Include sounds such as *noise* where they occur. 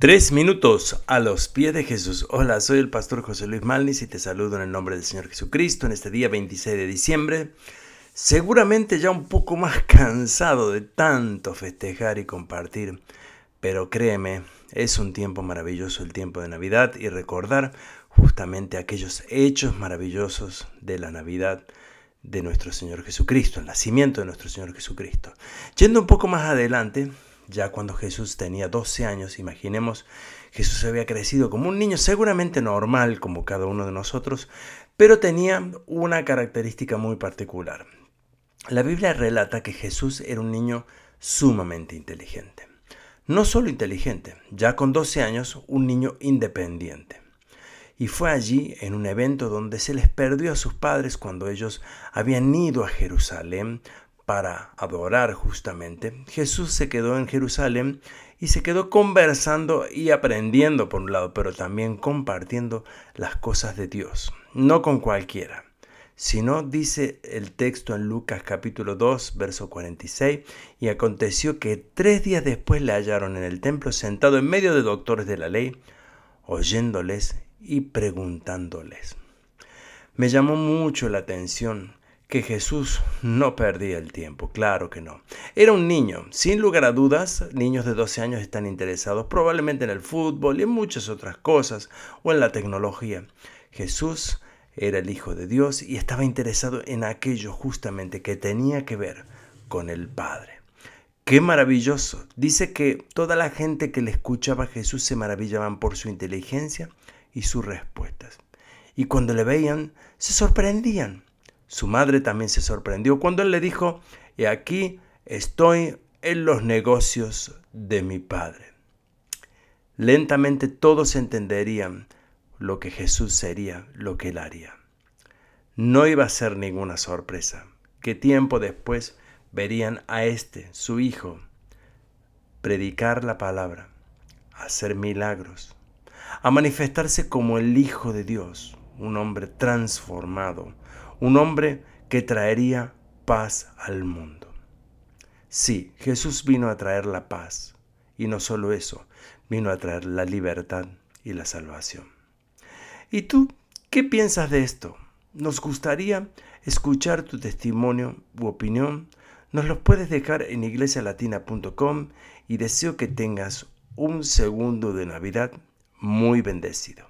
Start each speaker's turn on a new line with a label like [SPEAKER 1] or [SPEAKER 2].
[SPEAKER 1] Tres minutos a los pies de Jesús. Hola, soy el pastor José Luis Malnis y te saludo en el nombre del Señor Jesucristo en este día 26 de diciembre. Seguramente ya un poco más *laughs* cansado de tanto festejar y compartir, pero créeme, es un tiempo maravilloso el tiempo de Navidad y recordar justamente aquellos hechos maravillosos de la Navidad de nuestro Señor Jesucristo, el nacimiento de nuestro Señor Jesucristo. Yendo un poco más adelante, ya cuando Jesús tenía 12 años, imaginemos, Jesús había crecido como un niño seguramente normal como cada uno de nosotros, pero tenía una característica muy particular. La Biblia relata que Jesús era un niño sumamente inteligente. No solo inteligente, ya con 12 años, un niño independiente. Y fue allí, en un evento donde se les perdió a sus padres cuando ellos habían ido a Jerusalén para adorar justamente, Jesús se quedó en Jerusalén y se quedó conversando y aprendiendo por un lado, pero también compartiendo las cosas de Dios, no con cualquiera, sino dice el texto en Lucas capítulo 2, verso 46, y aconteció que tres días después le hallaron en el templo sentado en medio de doctores de la ley, oyéndoles y preguntándoles. Me llamó mucho la atención que Jesús no perdía el tiempo, claro que no. Era un niño, sin lugar a dudas, niños de 12 años están interesados probablemente en el fútbol y en muchas otras cosas, o en la tecnología. Jesús era el Hijo de Dios y estaba interesado en aquello justamente que tenía que ver con el Padre. Qué maravilloso. Dice que toda la gente que le escuchaba a Jesús se maravillaban por su inteligencia y sus respuestas. Y cuando le veían, se sorprendían su madre también se sorprendió cuando él le dijo, y aquí estoy en los negocios de mi padre. Lentamente todos entenderían lo que Jesús sería, lo que él haría. No iba a ser ninguna sorpresa, que tiempo después verían a este, su hijo, predicar la palabra, hacer milagros, a manifestarse como el Hijo de Dios, un hombre transformado, un hombre que traería paz al mundo. Sí, Jesús vino a traer la paz, y no solo eso, vino a traer la libertad y la salvación. ¿Y tú qué piensas de esto? Nos gustaría escuchar tu testimonio u opinión. Nos los puedes dejar en iglesialatina.com y deseo que tengas un segundo de Navidad muy bendecido.